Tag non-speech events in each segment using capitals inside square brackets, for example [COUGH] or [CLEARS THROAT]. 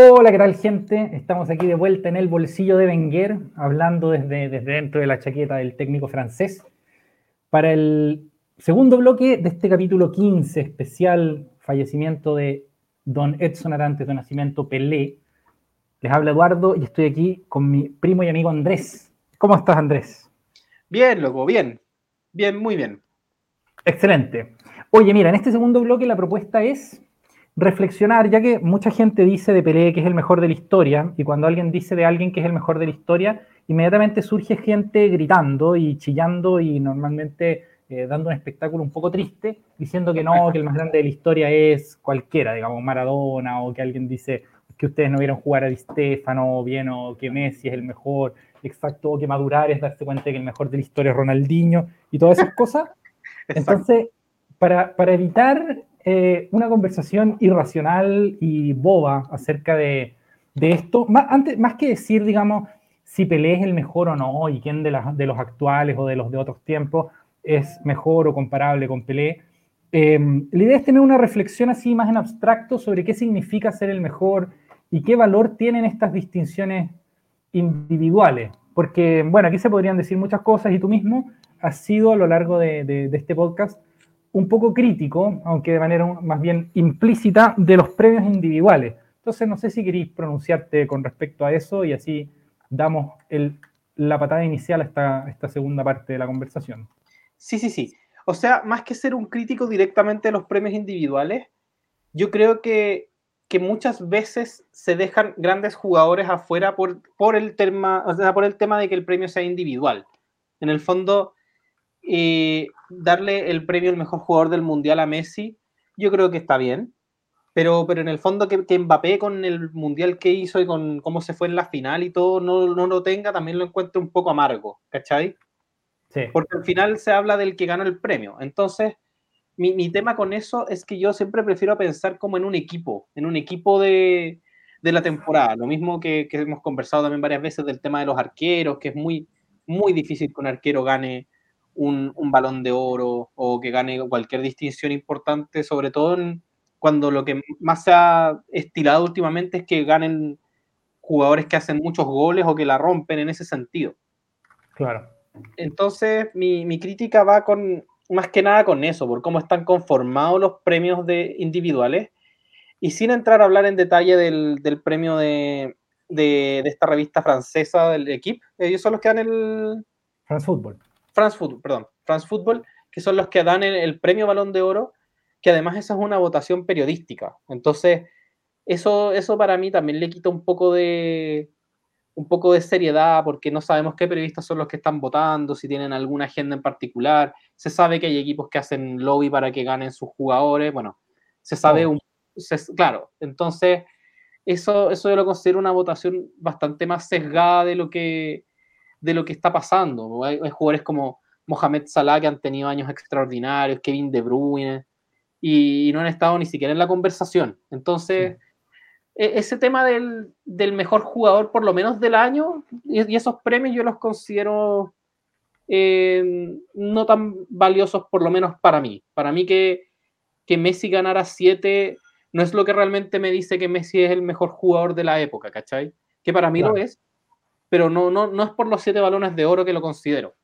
Hola, ¿qué tal gente? Estamos aquí de vuelta en el bolsillo de Wenger, hablando desde, desde dentro de la chaqueta del técnico francés, para el segundo bloque de este capítulo 15, especial fallecimiento de don Edson Arantes de Nacimiento Pelé. Les habla Eduardo y estoy aquí con mi primo y amigo Andrés. ¿Cómo estás, Andrés? Bien, loco, bien. Bien, muy bien. Excelente. Oye, mira, en este segundo bloque la propuesta es reflexionar, ya que mucha gente dice de Pelé que es el mejor de la historia, y cuando alguien dice de alguien que es el mejor de la historia, inmediatamente surge gente gritando y chillando y normalmente eh, dando un espectáculo un poco triste, diciendo que no, que el más grande de la historia es cualquiera, digamos, Maradona, o que alguien dice que ustedes no vieron jugar a Di Stefano bien, o que Messi es el mejor, exacto, o que madurar es darse cuenta que el mejor de la historia es Ronaldinho, y todas esas cosas. [LAUGHS] Entonces, para, para evitar eh, una conversación irracional y boba acerca de, esto, más, antes, más que decir, digamos, si Pelé es el mejor o no, y quién de, los actuales o de los de otros tiempos es mejor o comparable con Pelé, em, la idea es tener una reflexión así más en abstracto sobre qué significa ser el mejor y qué valor tienen estas distinciones individuales. Porque, bueno, aquí se podrían decir muchas cosas y tú mismo has sido a lo largo de este podcast un poco crítico, aunque de manera más bien implícita, de los premios individuales. Entonces, no sé si queréis pronunciarte con respecto a eso y así damos la patada inicial a esta, segunda parte de la conversación. Sí, sí, sí. O sea, más que ser un crítico directamente de los premios individuales, yo creo que, muchas veces se dejan grandes jugadores afuera por, el tema, o sea, por el tema de que el premio sea individual. En el fondo, eh, darle el premio al mejor jugador del mundial a Messi, yo creo que está bien. Pero, pero en el fondo que, que Mbappé con el mundial que hizo y con cómo se fue en la final y todo no, no lo tenga, también lo encuentro un poco amargo, ¿cachai? Sí. Porque al final se habla del que ganó el premio. Entonces, mi, mi, tema con eso es que yo siempre prefiero pensar como en un equipo, en un equipo de, de la temporada. Lo mismo que, que, hemos conversado también varias veces del tema de los arqueros, que es muy, muy difícil que un arquero gane un, un, balón de oro o que gane cualquier distinción importante, sobre todo en, cuando lo que más se ha estilado últimamente es que ganen jugadores que hacen muchos goles o que la rompen en ese sentido. Claro. Entonces, mi, mi crítica va con más que nada con eso, por cómo están conformados los premios de individuales. Y sin entrar a hablar en detalle del, del premio de, de, de, esta revista francesa del equipo, ellos son los que dan el... France Football. France Football, perdón, France Football, que son los que dan el, el, premio Balón de Oro, que además esa es una votación periodística. Entonces, eso, eso para mí también le quita un poco de un poco de seriedad porque no sabemos qué periodistas son los que están votando, si tienen alguna agenda en particular. Se sabe que hay equipos que hacen lobby para que ganen sus jugadores. Bueno, se sabe oh. un se, claro, entonces eso, eso yo lo considero una votación bastante más sesgada de lo que de lo que está pasando. Hay, hay, jugadores como Mohamed Salah que han tenido años extraordinarios, Kevin De Bruyne, y, y no han estado ni siquiera en la conversación. Entonces, sí. e, ese tema del, del, mejor jugador, por lo menos del año, y, y esos premios yo los considero eh, no tan valiosos, por lo menos para mí. Para mí que, que Messi ganara siete no es lo que realmente me dice que Messi es el mejor jugador de la época, ¿cachai? Que para mí claro. lo es, pero no, no, no es por los siete balones de oro que lo considero.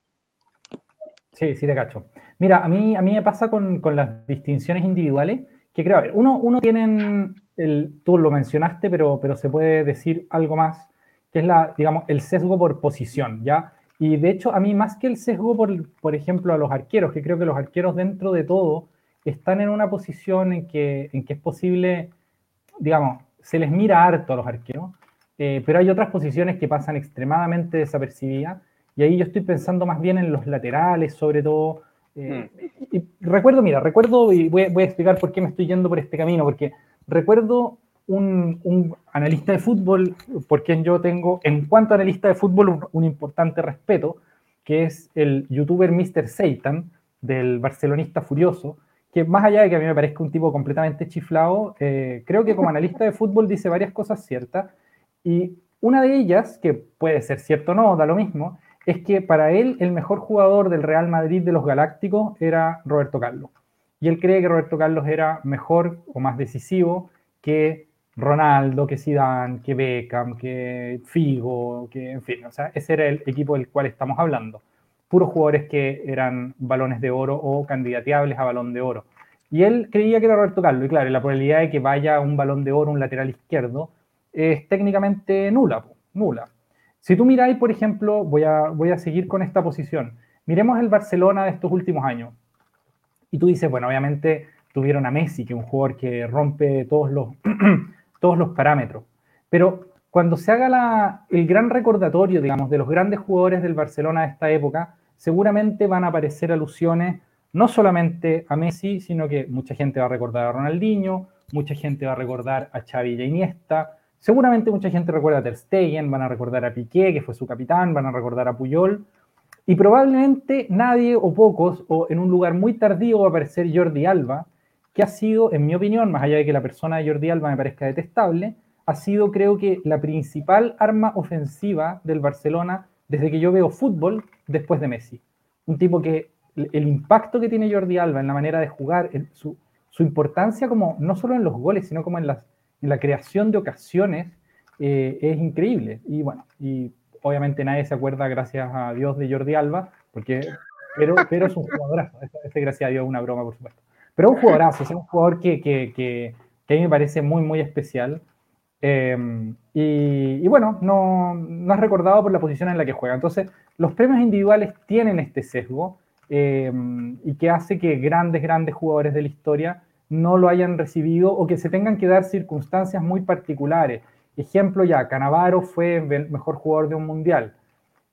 Sí, sí te cacho. Mira, a mí, a mí me pasa con, con las distinciones individuales, que creo, a ver, uno, uno tiene, el, tú lo mencionaste, pero, pero se puede decir algo más, que es la, digamos, el sesgo por posición, ¿ya? Y de hecho, a mí más que el sesgo, por, por ejemplo, a los arqueros, que creo que los arqueros dentro de todo están en una posición en que, en que es posible, digamos, se les mira harto a los arqueros, eh, pero hay otras posiciones que pasan extremadamente desapercibidas y ahí yo estoy pensando más bien en los laterales, sobre todo. Eh, mm. y recuerdo, mira, recuerdo, y voy, voy, a explicar por qué me estoy yendo por este camino, porque recuerdo un, un, analista de fútbol por quien yo tengo, en cuanto a analista de fútbol, un, un importante respeto, que es el youtuber Mr. Satan, del barcelonista furioso, que más allá de que a mí me parezca un tipo completamente chiflado, eh, creo que como analista de fútbol dice varias cosas ciertas y una de ellas, que puede ser cierto o no, da lo mismo, es que para él el mejor jugador del Real Madrid de los Galácticos era Roberto Carlos. Y él cree que Roberto Carlos era mejor o más decisivo que Ronaldo, que Zidane, que Beckham, que Figo, que en fin, o sea, ese era el equipo del cual estamos hablando. Puros jugadores que eran balones de oro o candidateables a balón de oro. Y él creía que era Roberto Carlos, y claro, la probabilidad de que vaya un balón de oro, un lateral izquierdo, es técnicamente nula, nula. Si tú miráis, por ejemplo, voy a, voy a seguir con esta posición. Miremos el Barcelona de estos últimos años. Y tú dices, bueno, obviamente tuvieron a Messi, que es un jugador que rompe todos los, [CLEARS THROAT] todos los parámetros. Pero cuando se haga el gran recordatorio, digamos, de los grandes jugadores del Barcelona de esta época, seguramente van a aparecer alusiones no solamente a Messi, sino que mucha gente va a recordar a Ronaldinho, mucha gente va a recordar a Xavi y a Iniesta, seguramente mucha gente recuerda a Ter Stegen, van a recordar a Piqué, que fue su capitán, van a recordar a Puyol, y probablemente nadie o pocos, o en un lugar muy tardío va a aparecer Jordi Alba, que ha sido, en mi opinión, más allá de que la persona de Jordi Alba me parezca detestable, ha sido creo que la principal arma ofensiva del Barcelona desde que yo veo fútbol después de Messi. Un tipo que el impacto que tiene Jordi Alba en la manera de jugar, su, importancia como no solo en los goles, sino como en, la creación de ocasiones, eh, es increíble. Y bueno, y obviamente nadie se acuerda, gracias a Dios, de Jordi Alba, porque, pero, pero es un jugadorazo. Este, gracias a Dios, una broma, por supuesto. Pero un jugadorazo, es un jugador que, que, que, a mí me parece muy, muy especial. Em, y, bueno, no, no es recordado por la posición en la que juega. Entonces, los premios individuales tienen este sesgo em, y que hace que grandes, grandes jugadores de la historia no lo hayan recibido o que se tengan que dar circunstancias muy particulares. Ejemplo ya, Canavaro fue el mejor jugador de un mundial.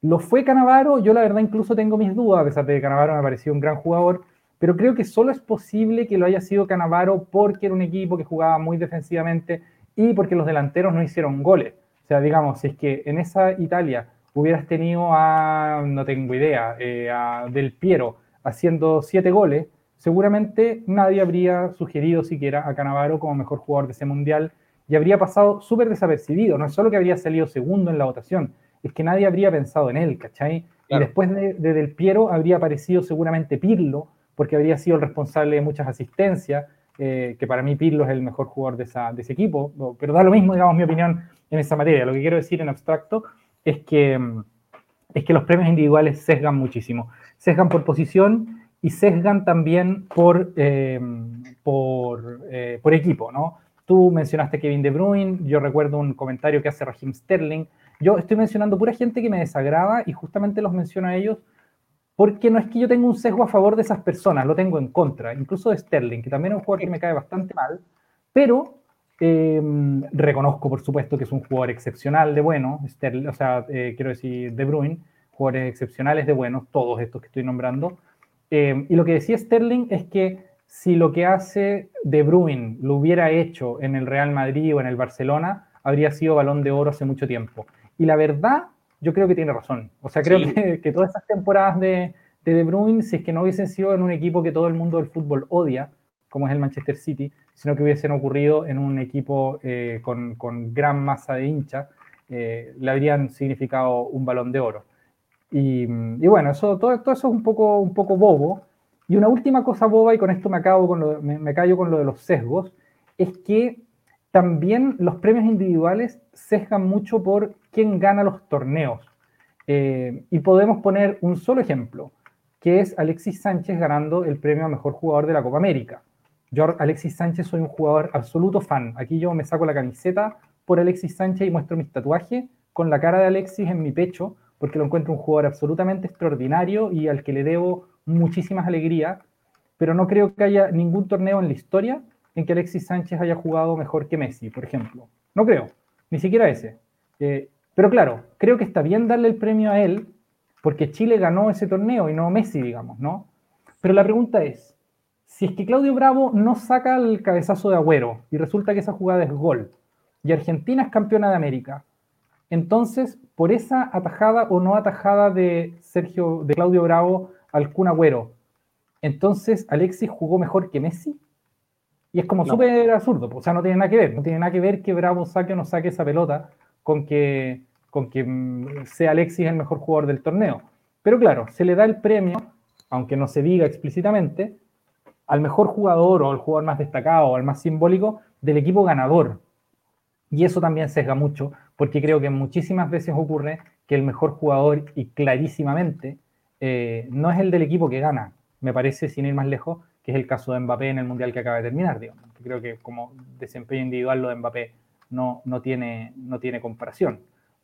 ¿Lo fue Canavaro? Yo la verdad incluso tengo mis dudas, a pesar de que Canavaro me pareció un gran jugador, pero creo que solo es posible que lo haya sido Canavaro porque era un equipo que jugaba muy defensivamente y porque los delanteros no hicieron goles. O sea, digamos, si es que en esa Italia hubieras tenido a, no tengo idea, eh, a Del Piero haciendo siete goles, seguramente nadie habría sugerido siquiera a Canavaro como mejor jugador de ese mundial y habría pasado súper desapercibido. No es solo que habría salido segundo en la votación, es que nadie habría pensado en él, ¿cachai? Y después de, de, Del Piero habría aparecido seguramente Pirlo, porque habría sido el responsable de muchas asistencias, eh, que para mí Pirlo es el mejor jugador de, ese equipo, pero da lo mismo, digamos, mi opinión en esa materia. Lo que quiero decir en abstracto es que, mm, es que los premios individuales sesgan muchísimo. Sesgan por posición y sesgan también por, eh, por, eh, por equipo, ¿no? Tú mencionaste Kevin De Bruyne, yo recuerdo un comentario que hace Raheem Sterling. Yo estoy mencionando pura gente que me desagrada y justamente los menciono a ellos porque no es que yo tenga un sesgo a favor de esas personas, lo tengo en contra, incluso de Sterling, que también es un jugador que me cae bastante mal, pero em, reconozco, por supuesto, que es un jugador excepcional de bueno, Sterling, o sea, eh, quiero decir, De Bruyne, jugadores excepcionales de buenos, todos estos que estoy nombrando. Em, y lo que decía Sterling es que si lo que hace De Bruyne lo hubiera hecho en el Real Madrid o en el Barcelona, habría sido balón de oro hace mucho tiempo. Y la verdad yo creo que tiene razón. O sea, creo que, todas esas temporadas de, de Bruyne, si es que no hubiesen sido en un equipo que todo el mundo del fútbol odia, como es el Manchester City, sino que hubiesen ocurrido en un equipo eh, con, con, gran masa de hinchas, eh, le habrían significado un balón de oro. Y, y bueno, eso, todo, todo, eso es un poco, un poco bobo. Y una última cosa boba, y con esto me, acabo con lo, me, me callo con lo de los sesgos, es que también los premios individuales sesgan mucho por quién gana los torneos. Eh, y podemos poner un solo ejemplo, que es Alexis Sánchez ganando el premio a mejor jugador de la Copa América. Yo, Alexis Sánchez, soy un jugador absoluto fan. Aquí yo me saco la camiseta por Alexis Sánchez y muestro mis tatuajes con la cara de Alexis en mi pecho, porque lo encuentro un jugador absolutamente extraordinario y al que le debo muchísimas alegrías, pero no creo que haya ningún torneo en la historia en que Alexis Sánchez haya jugado mejor que Messi, por ejemplo. No creo, ni siquiera ese. Eh, pero claro, creo que está bien darle el premio a él, porque Chile ganó ese torneo y no Messi, digamos, ¿no? Pero la pregunta es, si es que Claudio Bravo no saca el cabezazo de Agüero y resulta que esa jugada es gol, y Argentina es campeona de América, entonces, por esa atajada o no atajada de Sergio, de Claudio Bravo al Kun Agüero, entonces Alexis jugó mejor que Messi? Y es como súper absurdo, o sea, no tiene nada que ver, no tiene nada que ver que Bravo saque o no saque esa pelota con que, con que mm, sea Alexis el mejor jugador del torneo. Pero claro, se le da el premio, aunque no se diga explícitamente, al mejor jugador o al jugador más destacado o al más simbólico del equipo ganador. Y eso también sesga mucho, porque creo que muchísimas veces ocurre que el mejor jugador, y clarísimamente, eh, no es el del equipo que gana. Me parece, sin ir más lejos, que es el caso de Mbappé en el Mundial que acaba de terminar. Digamos. Creo que como desempeño individual lo de Mbappé no, no, tiene, no tiene comparación.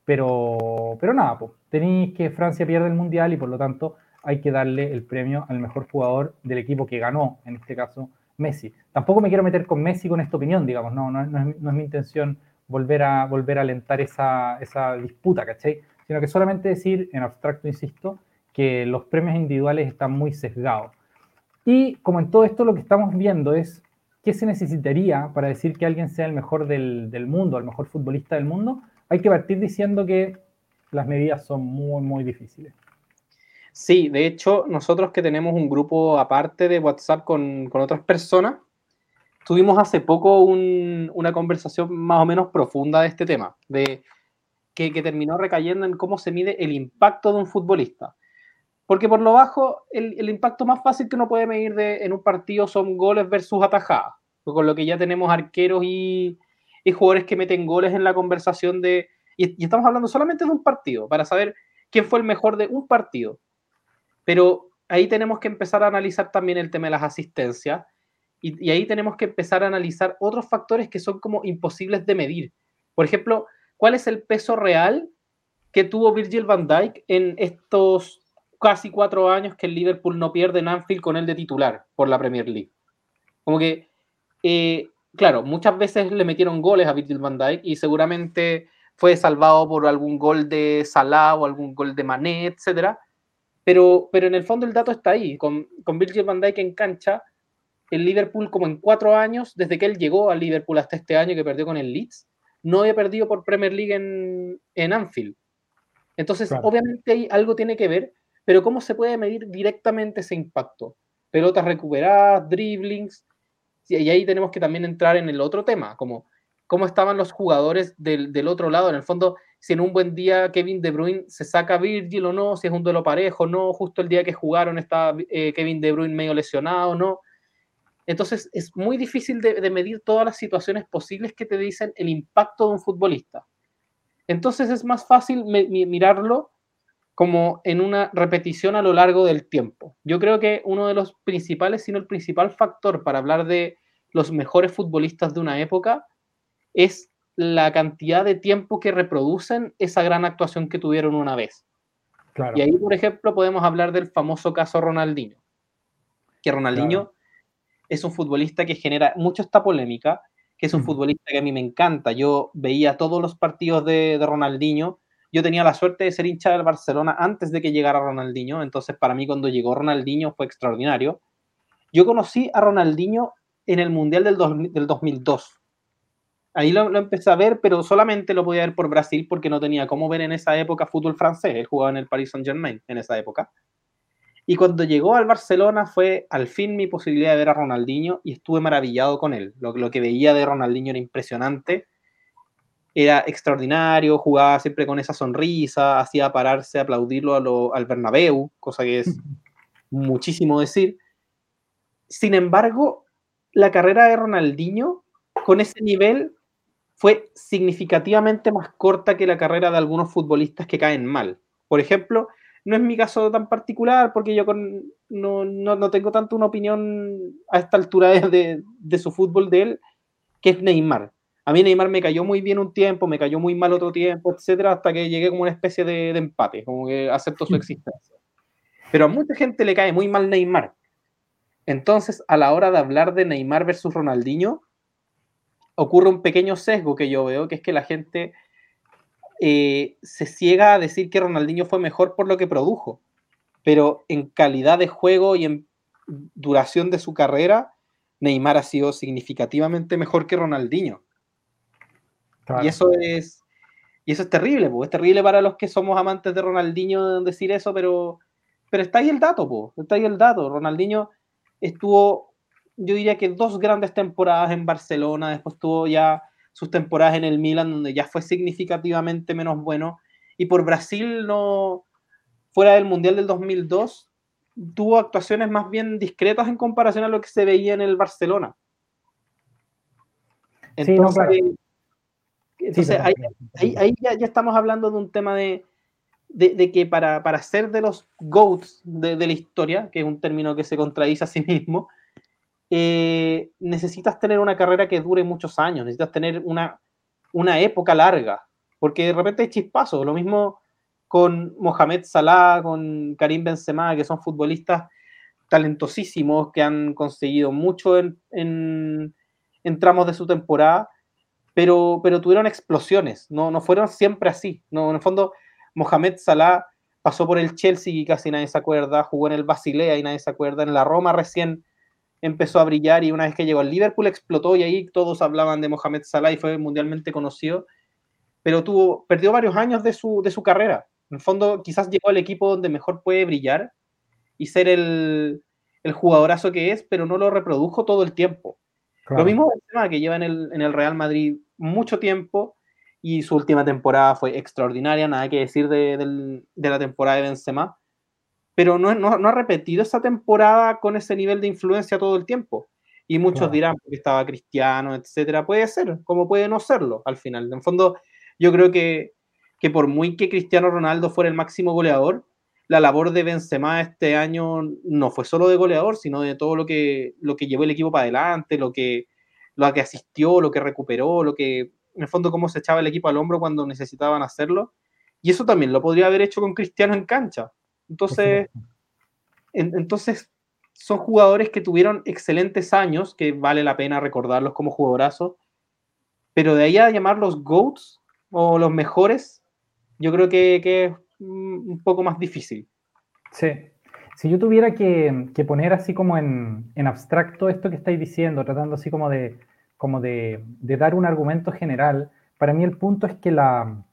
Pero, pero nada, pues, tenéis que Francia pierde el Mundial y por lo tanto hay que darle el premio al mejor jugador del equipo que ganó, en este caso Messi. Tampoco me quiero meter con Messi con esta opinión, digamos, no, no, no, es, mi intención volver a, volver a alentar esa, esa disputa, ¿cachai? Sino que solamente decir, en abstracto, insisto, que los premios individuales están muy sesgados. Y como en todo esto lo que estamos viendo es qué se necesitaría para decir que alguien sea el mejor del, del mundo, el mejor futbolista del mundo, hay que partir diciendo que las medidas son muy, muy difíciles. Sí, de hecho, nosotros que tenemos un grupo aparte de WhatsApp con, con otras personas, tuvimos hace poco una conversación más o menos profunda de este tema, de que, que, terminó recayendo en cómo se mide el impacto de un futbolista. Porque por lo bajo, el, el impacto más fácil que uno puede medir de, en un partido son goles versus atajadas, con lo que ya tenemos arqueros y, y jugadores que meten goles en la conversación de... Y, y, estamos hablando solamente de un partido, para saber quién fue el mejor de un partido. Pero ahí tenemos que empezar a analizar también el tema de las asistencias y, ahí tenemos que empezar a analizar otros factores que son como imposibles de medir. Por ejemplo, ¿cuál es el peso real que tuvo Virgil van Dijk en estos casi cuatro años que el Liverpool no pierde en Anfield con él de titular por la Premier League? Como que eh, claro, muchas veces le metieron goles a Virgil van Dijk y seguramente fue salvado por algún gol de Salah o algún gol de Mané, etcétera. Pero, pero en el fondo el dato está ahí. Con, con Virgil van Dijk en cancha, el Liverpool, como en cuatro años, desde que él llegó al Liverpool hasta este año que perdió con el Leeds, no había perdido por Premier League en, en Anfield. Entonces, claro. obviamente ahí algo tiene que ver, pero ¿cómo se puede medir directamente ese impacto? Pelotas recuperadas, dribblings, y ahí tenemos que también entrar en el otro tema, como cómo estaban los jugadores del, del, otro lado. En el fondo, si en un buen día Kevin De Bruyne se saca a Virgil o no, si es un duelo parejo o no, justo el día que jugaron está eh, Kevin De Bruyne medio lesionado o no. Entonces, es muy difícil de, de, medir todas las situaciones posibles que te dicen el impacto de un futbolista. Entonces, es más fácil mirarlo como en una repetición a lo largo del tiempo. Yo creo que uno de los principales, sino el principal factor para hablar de los mejores futbolistas de una época es la cantidad de tiempo que reproducen esa gran actuación que tuvieron una vez. Claro. Y ahí, por ejemplo, podemos hablar del famoso caso Ronaldinho. Que Ronaldinho claro. Es un futbolista que genera mucho esta polémica, que es un futbolista que a mí me encanta. Yo veía todos los partidos de, de Ronaldinho yo tenía la suerte de ser hincha del Barcelona antes de que llegara Ronaldinho, entonces para mí cuando llegó Ronaldinho fue extraordinario. Yo conocí a Ronaldinho en el Mundial del, dos, del 2002. Ahí lo, lo, empecé a ver, pero solamente lo podía ver por Brasil porque no tenía cómo ver en esa época fútbol francés. Él jugaba en el Paris Saint Germain en esa época. Y cuando llegó al Barcelona fue al fin mi posibilidad de ver a Ronaldinho y estuve maravillado con él. Lo, lo que veía de Ronaldinho era impresionante era extraordinario, jugaba siempre con esa sonrisa, hacía pararse, aplaudirlo a lo, al Bernabéu, cosa que es [LAUGHS] muchísimo decir. Sin embargo, la carrera de Ronaldinho con ese nivel fue significativamente más corta que la carrera de algunos futbolistas que caen mal. Por ejemplo, no es mi caso tan particular porque yo con, no, no, no, tengo tanto una opinión a esta altura de, de, de su fútbol de él, que es Neymar. A mí Neymar me cayó muy bien un tiempo, me cayó muy mal otro tiempo, etcétera, hasta que llegué como una especie de, de empate, como que acepto su existencia. Pero a mucha gente le cae muy mal Neymar. Entonces, a la hora de hablar de Neymar versus Ronaldinho, ocurre un pequeño sesgo que yo veo, que es que la gente eh, se ciega a decir que Ronaldinho fue mejor por lo que produjo, pero en calidad de juego y en duración de su carrera, Neymar ha sido significativamente mejor que Ronaldinho. Claro. Y eso es y eso es terrible, po. es terrible para los que somos amantes de Ronaldinho decir eso, pero, pero está ahí el dato, po. está ahí el dato. Ronaldinho estuvo, yo diría que dos grandes temporadas en Barcelona, después tuvo ya sus temporadas en el Milan, donde ya fue significativamente menos bueno, y por Brasil no, fuera del Mundial del 2002, tuvo actuaciones más bien discretas en comparación a lo que se veía en el Barcelona. Entonces, sí, no, claro. Entonces, ahí, ya, estamos hablando de un tema de, de, que para, para, ser de los GOATs de, la historia, que es un término que se contradice a sí mismo, eh, necesitas tener una carrera que dure muchos años, necesitas tener una, una época larga, porque de repente hay chispazos, lo mismo con Mohamed Salah, con Karim Benzema, que son futbolistas talentosísimos, que han conseguido mucho en, en, tramos de su temporada, pero, pero tuvieron explosiones, no, no fueron siempre así. No, en el fondo, Mohamed Salah pasó por el Chelsea y casi nadie se acuerda, jugó en el Basilea y nadie se acuerda, en la Roma recién empezó a brillar y una vez que llegó al Liverpool explotó y ahí todos hablaban de Mohamed Salah y fue mundialmente conocido, pero tuvo, perdió varios años de su, de su carrera. En el fondo, quizás llegó al equipo donde mejor puede brillar y ser el, el jugadorazo que es, pero no lo reprodujo todo el tiempo. Lo mismo tema que lleva en el, en el, Real Madrid mucho tiempo y su última temporada fue extraordinaria, nada que decir de, de la temporada de Benzema, pero no, no, no, ha repetido esa temporada con ese nivel de influencia todo el tiempo. Y muchos dirán, porque estaba cristiano, etcétera. Puede ser, como puede no serlo al final. En fondo, yo creo que, que por muy que Cristiano Ronaldo fuera el máximo goleador, la labor de Benzema este año no fue solo de goleador, sino de todo lo que, lo que llevó el equipo para adelante, lo que, lo que asistió, lo que recuperó, lo que, en el fondo, cómo se echaba el equipo al hombro cuando necesitaban hacerlo. Y eso también lo podría haber hecho con Cristiano en cancha. Entonces, entonces son jugadores que tuvieron excelentes años, que vale la pena recordarlos como jugadorazos, pero de ahí a llamarlos GOATs o los mejores, yo creo que, que un poco más difícil. Sí. Si yo tuviera que, poner así como en, abstracto esto que estáis diciendo, tratando así como de, como de, dar un argumento general, para mí el punto es que la,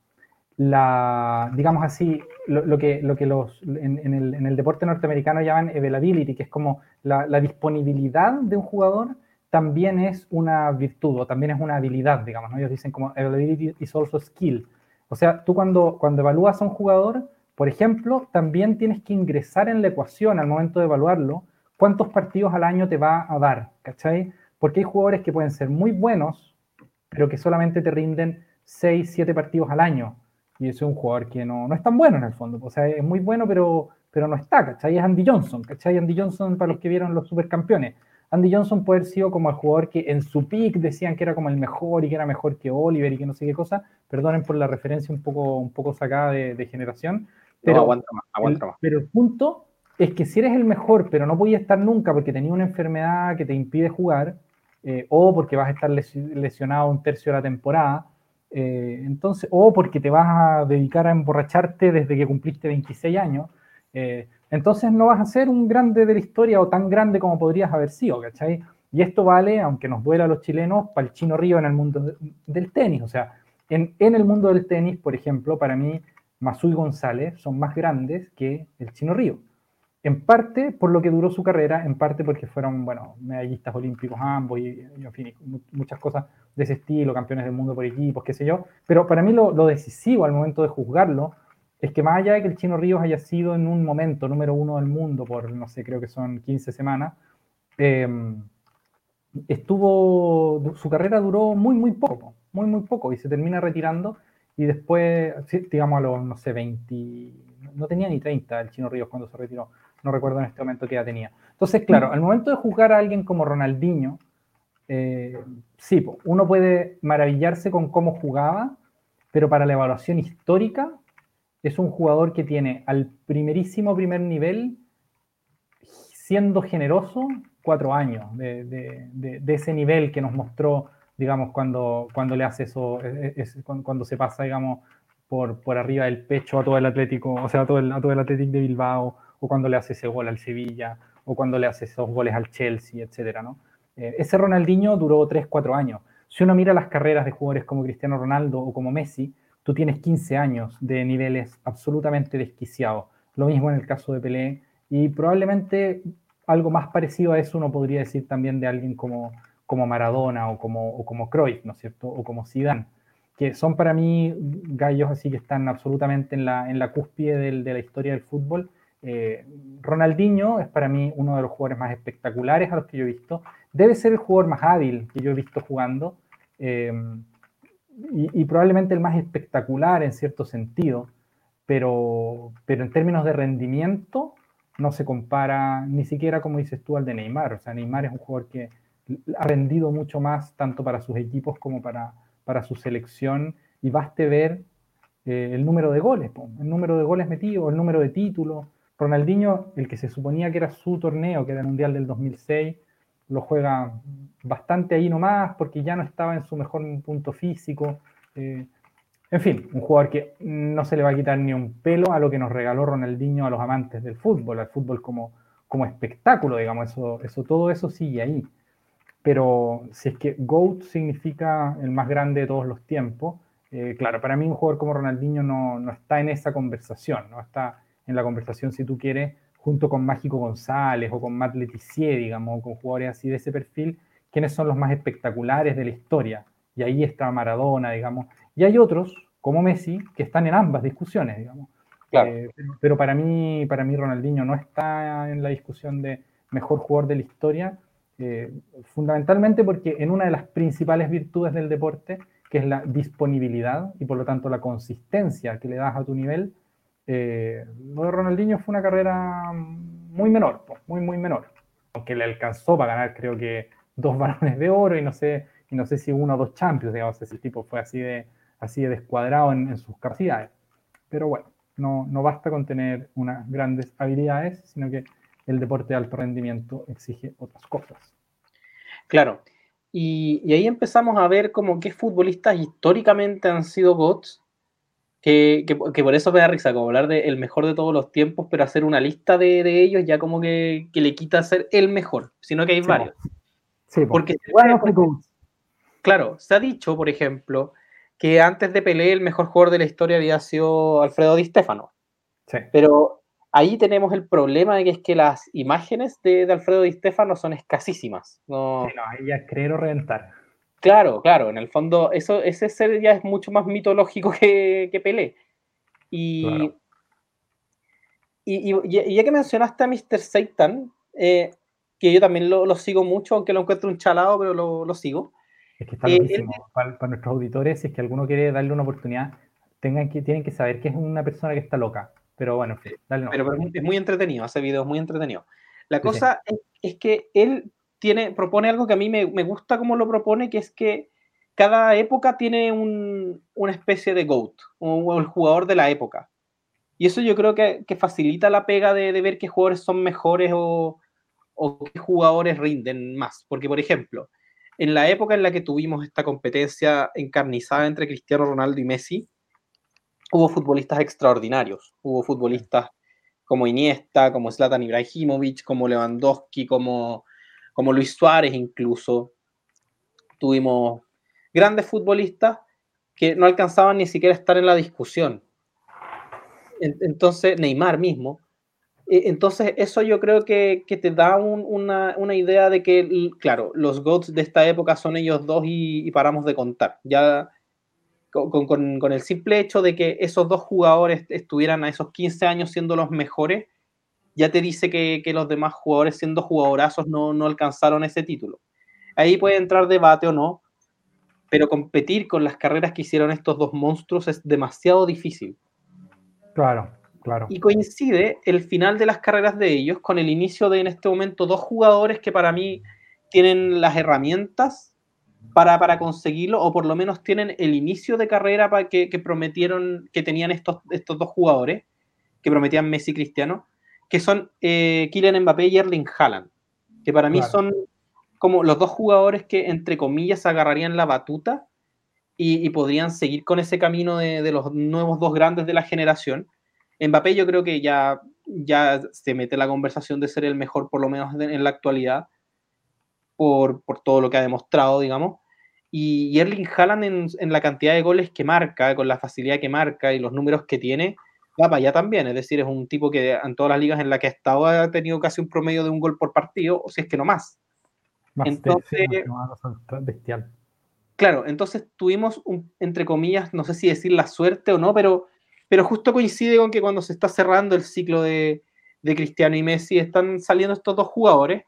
la digamos así, lo, que, lo que los, en, el, deporte norteamericano llaman availability, que es como la, disponibilidad de un jugador, también es una virtud o también es una habilidad, digamos, Ellos dicen como availability is also skill. O sea, tú cuando, cuando evalúas a un jugador, por ejemplo, también tienes que ingresar en la ecuación al momento de evaluarlo cuántos partidos al año te va a dar, ¿cachai? Porque hay jugadores que pueden ser muy buenos, pero que solamente te rinden 6, 7 partidos al año. Y es un jugador que no, no es tan bueno en el fondo. O sea, es muy bueno, pero, pero no está, ¿cachai? Es Andy Johnson, ¿cachai? Andy Johnson, para los que vieron los supercampeones. Andy Johnson puede haber sido como el jugador que en su pick decían que era como el mejor y que era mejor que Oliver y que no sé qué cosa. Perdonen por la referencia un poco, un poco sacada de, generación. Pero, aguanta más, aguanta más. pero el punto es que si eres el mejor, pero no podías estar nunca porque tenía una enfermedad que te impide jugar, eh, o porque vas a estar lesionado un tercio de la temporada, eh, entonces, o porque te vas a dedicar a emborracharte desde que cumpliste 26 años, eh, entonces no vas a ser un grande de la historia o tan grande como podrías haber sido, ¿cachai? Y esto vale, aunque nos duela a los chilenos, para el chino Río en el mundo del tenis. O sea, en, el mundo del tenis, por ejemplo, para mí, Masui González son más grandes que el chino Río. En parte por lo que duró su carrera, en parte porque fueron, bueno, medallistas olímpicos ambos y, en fin, muchas cosas de ese estilo, campeones del mundo por equipos, qué sé yo. Pero para mí lo, lo decisivo al momento de juzgarlo es que más allá de que el Chino Ríos haya sido en un momento número uno del mundo por, no sé, creo que son 15 semanas, em, estuvo, su carrera duró muy, muy poco, muy, muy poco, y se termina retirando, y después, digamos a los, no sé, 20, no tenía ni 30 el Chino Ríos cuando se retiró, no recuerdo en este momento qué edad tenía. Entonces, claro, al momento de juzgar a alguien como Ronaldinho, eh, sí, uno puede maravillarse con cómo jugaba, pero para la evaluación histórica, es un jugador que tiene al primerísimo primer nivel, siendo generoso, cuatro años de, ese nivel que nos mostró, digamos, cuando, cuando le hace eso, es, cuando se pasa, digamos, por, por arriba del pecho a todo el Atlético, o sea, a todo el, a todo el Atlético de Bilbao, o cuando le hace ese gol al Sevilla, o cuando le hace esos goles al Chelsea, etcétera, ¿no? Eh, ese Ronaldinho duró tres, cuatro años. Si uno mira las carreras de jugadores como Cristiano Ronaldo o como Messi, tú tienes 15 años de niveles absolutamente desquiciados. Lo mismo en el caso de Pelé y probablemente algo más parecido a eso uno podría decir también de alguien como, como Maradona o como, o como Cruyff, ¿no es cierto? O como Zidane, que son para mí gallos así que están absolutamente en la, en la cúspide de la historia del fútbol. Eh, Ronaldinho es para mí uno de los jugadores más espectaculares a los que yo he visto. Debe ser el jugador más hábil que yo he visto jugando. Eh, y, probablemente el más espectacular en cierto sentido, pero, pero en términos de rendimiento no se compara ni siquiera, como dices tú, al de Neymar. O sea, Neymar es un jugador que ha rendido mucho más tanto para sus equipos como para, para su selección y baste ver eh, el número de goles, el número de goles metidos, el número de títulos. Ronaldinho, el que se suponía que era su torneo, que era el Mundial del 2006, lo juega bastante ahí nomás porque ya no estaba en su mejor punto físico. Eh, en fin, un jugador que no se le va a quitar ni un pelo a lo que nos regaló Ronaldinho a los amantes del fútbol, al fútbol como, como espectáculo, digamos, eso, eso, todo eso sigue ahí. Pero si es que GOAT significa el más grande de todos los tiempos, eh, claro, para mí un jugador como Ronaldinho no, no, está en esa conversación, no está en la conversación, si tú quieres, junto con Mágico González o con Matt Letizier, digamos, con jugadores así de ese perfil, quiénes son los más espectaculares de la historia. Y ahí está Maradona, digamos. Y hay otros, como Messi, que están en ambas discusiones, digamos. Eh, pero, para mí, para mí Ronaldinho no está en la discusión de mejor jugador de la historia, eh, fundamentalmente porque en una de las principales virtudes del deporte, que es la disponibilidad y por lo tanto la consistencia que le das a tu nivel, eh, lo de Ronaldinho fue una carrera muy menor, muy, muy menor. Aunque le alcanzó para ganar, creo que dos [LAUGHS] balones de oro y no sé, y no sé si uno o dos champions, digamos, ese tipo fue así de, así de descuadrado en, sus capacidades. Pero bueno, no, no basta con tener unas grandes habilidades, sino que el deporte de alto rendimiento exige otras cosas. Claro, y, y, ahí empezamos a ver como qué futbolistas históricamente han sido GOTS que, por eso me da risa, como hablar del mejor de todos los tiempos, pero hacer una lista de, ellos ya como que, le quita ser el mejor, sino que hay varios. Sí, porque bueno, claro, se ha dicho, por ejemplo, que antes de Pelé el mejor jugador de la historia había sido Alfredo Di Stefano. Sí. Pero ahí tenemos el problema de que es que las imágenes de, Alfredo Di Stefano son escasísimas. No, sí, no ahí ya creer o reventar. Claro, claro, en el fondo eso, ese ser ya es mucho más mitológico que, que Pelé. Y, y, ya que mencionaste a Mr. Satan, eh, que yo también lo, sigo mucho, aunque lo encuentro un chalado, pero lo, sigo. Es que está eh, para, nuestros auditores, si es que alguno quiere darle una oportunidad, tengan que, tienen que saber que es una persona que está loca. Pero bueno, dale pero, es muy entretenido, ese video es muy entretenido. La cosa es, que él propone algo que a mí me, gusta como lo propone, que es que cada época tiene una especie de GOAT, o, el jugador de la época. Y eso yo creo que, facilita la pega de, ver qué jugadores son mejores o, qué jugadores rinden más. Porque, por ejemplo, en la época en la que tuvimos esta competencia encarnizada entre Cristiano Ronaldo y Messi, hubo futbolistas extraordinarios. Hubo futbolistas como Iniesta, como Zlatan Ibrahimovic, como Lewandowski, como como Luis Suárez incluso. Tuvimos grandes futbolistas que no alcanzaban ni siquiera a estar en la discusión. Entonces, Neymar mismo. E, entonces, eso yo creo que, te da una, idea de que, claro, los GOATs de esta época son ellos dos y, paramos de contar. Ya con, el simple hecho de que esos dos jugadores estuvieran a esos 15 años siendo los mejores, ya te dice que, los demás jugadores, siendo jugadorazos, no, no alcanzaron ese título. Ahí puede entrar debate o no, pero competir con las carreras que hicieron estos dos monstruos es demasiado difícil. Claro, claro. Y coincide el final de las carreras de ellos con el inicio de en este momento dos jugadores que para mí tienen las herramientas para, para conseguirlo, o por lo menos tienen el inicio de carrera para que, que prometieron, que tenían estos, estos dos jugadores, que prometían Messi y Cristiano, que son eh, Kylian Mbappé y Erling Haaland, que para mí son como los dos jugadores que, entre comillas, agarrarían la batuta y, podrían seguir con ese camino de, los nuevos dos grandes de la generación. Mbappé yo creo que ya, ya se mete la conversación de ser el mejor, por lo menos en la actualidad, por, todo lo que ha demostrado, digamos. Y, Erling Haaland en, en, la cantidad de goles que marca, con la facilidad que marca y los números que tiene, va para allá también. Es decir, es un tipo que en todas las ligas en las que ha estado ha tenido casi un promedio de un gol por partido, o si es que no más. entonces, bestial. Claro, entonces tuvimos, un, entre comillas, no sé si decir la suerte o no, pero, pero justo coincide con que cuando se está cerrando el ciclo de, de Cristiano y Messi están saliendo estos dos jugadores.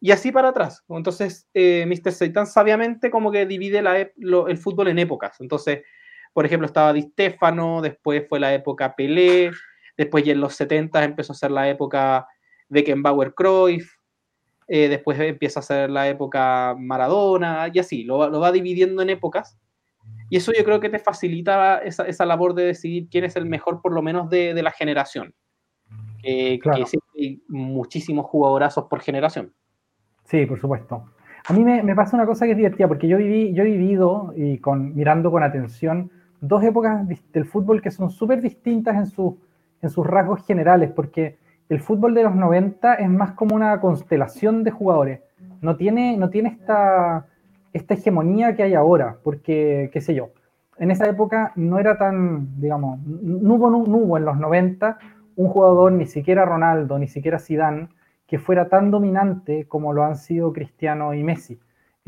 y así para atrás. Entonces, eh, Mr. Satan sabiamente como que divide el fútbol en épocas. Entonces, por ejemplo, estaba Di Stefano, después fue la época Pelé, después ya en los 70 empezó a ser la época Beckenbauer Cruyff, eh, después empieza a ser la época Maradona, y así, lo, va dividiendo en épocas. Y eso yo creo que te facilita esa, labor de decidir quién es el mejor, por lo menos de, la generación. Que hay muchísimos jugadorazos por generación. Sí, por supuesto. A mí me, pasa una cosa que es divertida, porque yo, viví, yo he vivido, y con, mirando con atención, dos épocas del fútbol que son súper distintas en, en sus rasgos generales, porque el fútbol de los 90 es más como una constelación de jugadores. No tiene, no tiene esta, esta hegemonía que hay ahora, porque, qué sé yo, en esa época no era tan, digamos, no hubo, hubo en los 90 un jugador, ni siquiera Ronaldo, ni siquiera Zidane, que fuera tan dominante como lo han sido Cristiano y Messi.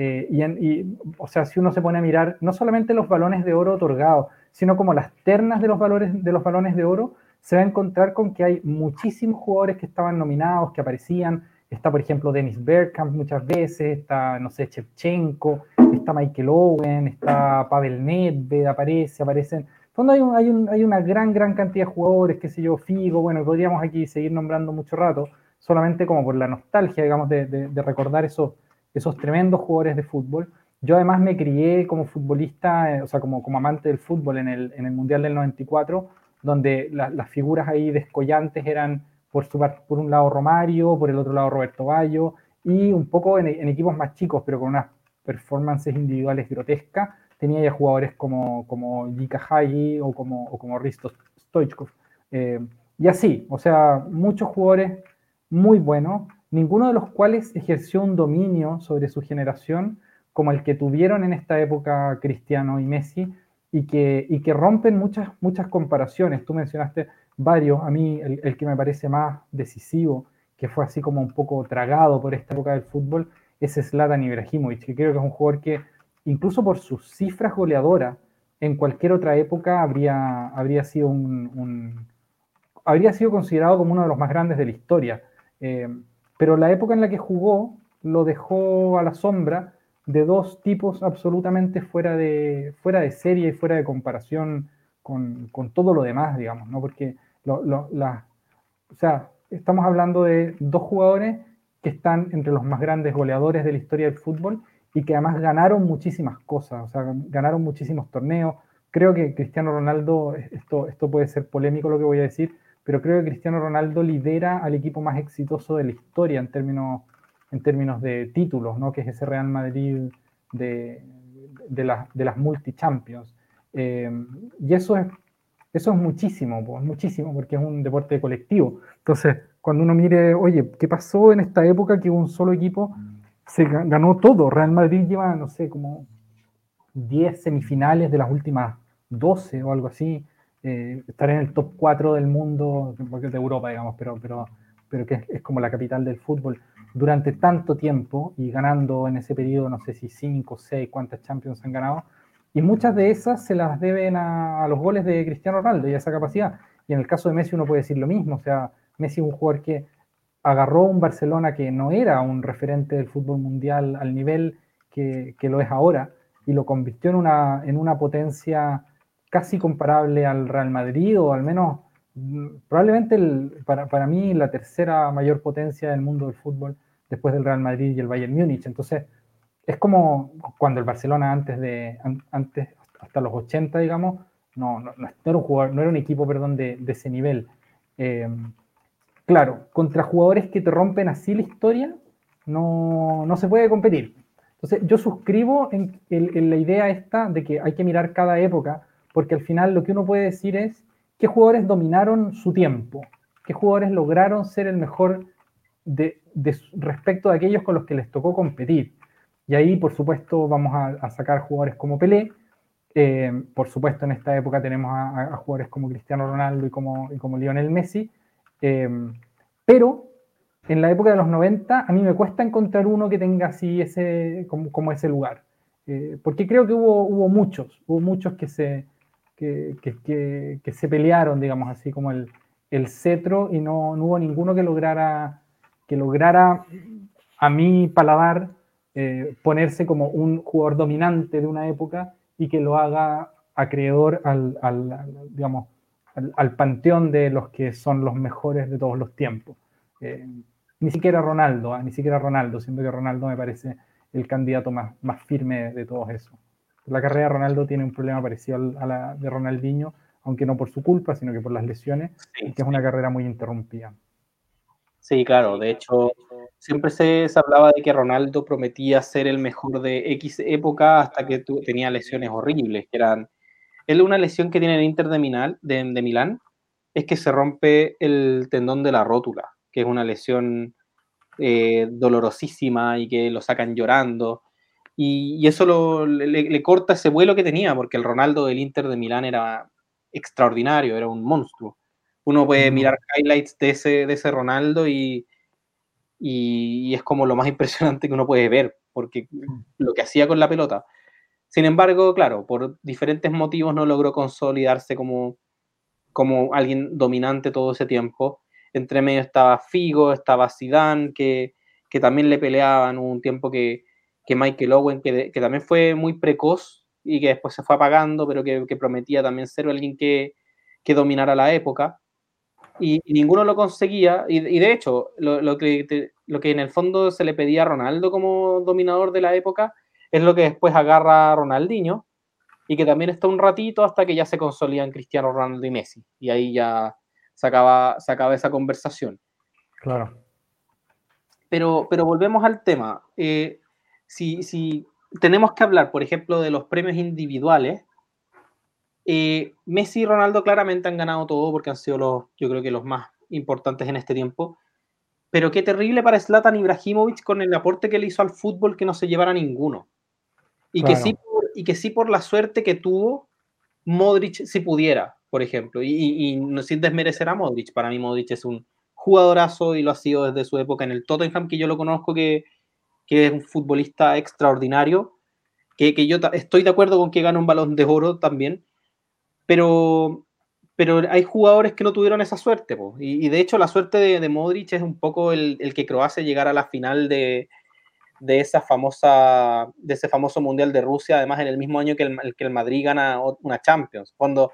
Eh, y, o sea, si uno se pone a mirar no solamente los balones de oro otorgados, sino como las ternas de los, valores, de los balones de oro, se va a encontrar con que hay muchísimos jugadores que estaban nominados, que aparecían. Está, por ejemplo, Dennis Bergkamp muchas veces, está, no sé, Chevchenko, está Michael Owen, está Pavel Nedved, aparece, aparecen. Hay, hay una gran, gran cantidad de jugadores, qué sé yo, Figo, bueno, podríamos aquí seguir nombrando mucho rato, solamente como por la nostalgia, digamos, de, recordar esos, esos tremendos jugadores de fútbol. Yo además me crié como futbolista, eh, o sea, como, como amante del fútbol en el, en el Mundial del 94, donde las figuras ahí descollantes eran por, su, por un lado Romario, por el otro lado Roberto Bayo, y un poco en, equipos más chicos, pero con unas performances individuales grotescas, tenía ya jugadores como, como Jika Hagi o como, como Risto Stoichkov. Eh, y así, o sea, muchos jugadores muy bueno, ninguno de los cuales ejerció un dominio sobre su generación como el que tuvieron en esta época Cristiano y Messi y que, y que rompen muchas, muchas comparaciones. Tú mencionaste varios, a mí el, que me parece más decisivo, que fue así como un poco tragado por esta época del fútbol, es Zlatan Ibrahimovic, que creo que es un jugador que incluso por sus cifras goleadoras, en cualquier otra época habría, habría, sido un, habría sido considerado como uno de los más grandes de la historia. Eh, pero la época en la que jugó lo dejó a la sombra de dos tipos absolutamente fuera de, fuera de serie y fuera de comparación con, con todo lo demás, digamos, ¿no? Porque la, o sea, estamos hablando de dos jugadores que están entre los más grandes goleadores de la historia del fútbol y que además ganaron muchísimas cosas, o sea, ganaron muchísimos torneos. Creo que Cristiano Ronaldo, esto, esto puede ser polémico lo que voy a decir, pero creo que Cristiano Ronaldo lidera al equipo más exitoso de la historia en términos, en términos de títulos, ¿no? que es ese Real Madrid de, las multi-champions. Eh, y eso es, eso es muchísimo, muchísimo, porque es un deporte colectivo. Entonces, cuando uno mire, oye, ¿qué pasó en esta época que un solo equipo se ganó todo? Real Madrid lleva, no sé, como 10 semifinales de las últimas 12 o algo así. Eh, estar en el top 4 del mundo, de Europa, digamos, pero, pero, pero que es, como la capital del fútbol, durante tanto tiempo y ganando en ese periodo, no sé si 5, 6, cuántas Champions han ganado, y muchas de esas se las deben a, los goles de Cristiano Ronaldo y a esa capacidad. Y en el caso de Messi uno puede decir lo mismo, o sea, Messi es un jugador que agarró un Barcelona que no era un referente del fútbol mundial al nivel que, que lo es ahora y lo convirtió en una, en una potencia casi comparable al Real Madrid o al menos mm, probablemente para, para, mí la tercera mayor potencia del mundo del fútbol después del Real Madrid y el Bayern Múnich. Entonces es como cuando el Barcelona antes de antes hasta los 80 digamos no, no, era un jugador, no era un equipo perdón de, de ese nivel. Eh, claro, contra jugadores que te rompen así la historia no, no se puede competir. Entonces yo suscribo en la idea esta de que hay que mirar cada época porque al final lo que uno puede decir es qué jugadores dominaron su tiempo, qué jugadores lograron ser el mejor de, respecto a aquellos con los que les tocó competir. Y ahí, por supuesto, vamos a, sacar jugadores como Pelé. Eh, por supuesto, en esta época tenemos a, jugadores como Cristiano Ronaldo y como, como Lionel Messi. Eh, pero en la época de los 90, a mí me cuesta encontrar uno que tenga así ese, como, ese lugar. Eh, porque creo que hubo, hubo muchos, hubo muchos que se, que, se pelearon, digamos así, como el, cetro y no, hubo ninguno que lograra, que lograra a mi paladar, eh, ponerse como un jugador dominante de una época y que lo haga acreedor al, digamos, al, panteón de los que son los mejores de todos los tiempos. Eh, ni siquiera Ronaldo, ¿ah? ni siquiera Ronaldo, siento que Ronaldo me parece el candidato más, más firme de todos esos. La carrera de Ronaldo tiene un problema parecido a la de Ronaldinho, aunque no por su culpa, sino que por las lesiones, que es una carrera muy interrumpida. Sí, claro, de hecho, siempre se, hablaba de que Ronaldo prometía ser el mejor de X época hasta que tenía lesiones horribles, que eran... Él una lesión que tiene el Inter de, Milán, de, Milán es que se rompe el tendón de la rótula, que es una lesión eh, dolorosísima y que lo sacan llorando. Y, eso le, corta ese vuelo que tenía, porque el Ronaldo del Inter de Milán era extraordinario, era un monstruo. Uno puede mirar highlights de ese, de ese Ronaldo y, y, es como lo más [LAUGHS] impresionante que uno puede ver, porque lo que hacía con la pelota. Sin embargo, claro, por diferentes motivos no logró consolidarse como, como alguien dominante todo ese tiempo. Entre medio estaba Figo, estaba Zidane, que, que también le peleaban un tiempo que, que Michael Owen, que, que, también fue muy precoz y que después se fue apagando, pero que, que prometía también ser alguien que, que dominara la época y, ninguno lo conseguía. Y, de hecho, lo, que lo que en el fondo se le pedía a Ronaldo como dominador de la época es lo que después agarra a Ronaldinho y que también está un ratito hasta que ya se consolidan Cristiano Ronaldo y Messi. Y ahí ya se acaba, esa conversación. Claro. Pero, pero volvemos al tema. Eh, si, si tenemos que hablar, por ejemplo, de los premios individuales, eh, Messi y Ronaldo claramente han ganado todo porque han sido los, yo creo que los más importantes en este tiempo. Pero qué terrible para Zlatan Ibrahimovic con el aporte que le hizo al fútbol que no se llevara ninguno. Y, que, sí por, y que sí por la suerte que tuvo, Modric si pudiera, por ejemplo. Y, y, sin desmerecer a Modric. Para mí Modric es un jugadorazo y lo ha sido desde su época en el Tottenham, que yo lo conozco, que, que es un futbolista extraordinario. Que, que yo estoy de acuerdo con que gane un balón de oro también pero, pero hay jugadores que no tuvieron esa suerte. Y, de hecho la suerte de, Modric es un poco el, que Croacia llegara a la final de, esa famosa, de ese famoso Mundial de Rusia, además en el mismo año que el, que el Madrid gana una Champions, cuando